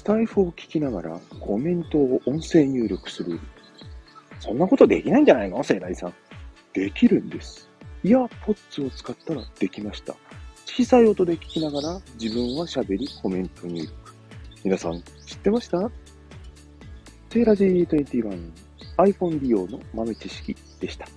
スタイフを聞きながらコメントを音声入力する。そんなことできないんじゃないの？盛来さん。できるんです。イヤーポッツを使ったらできました。小さい音で聞きながら自分は喋りコメント入力。皆さん知ってました？セーラ G21 iPhone 利用の豆知識でした。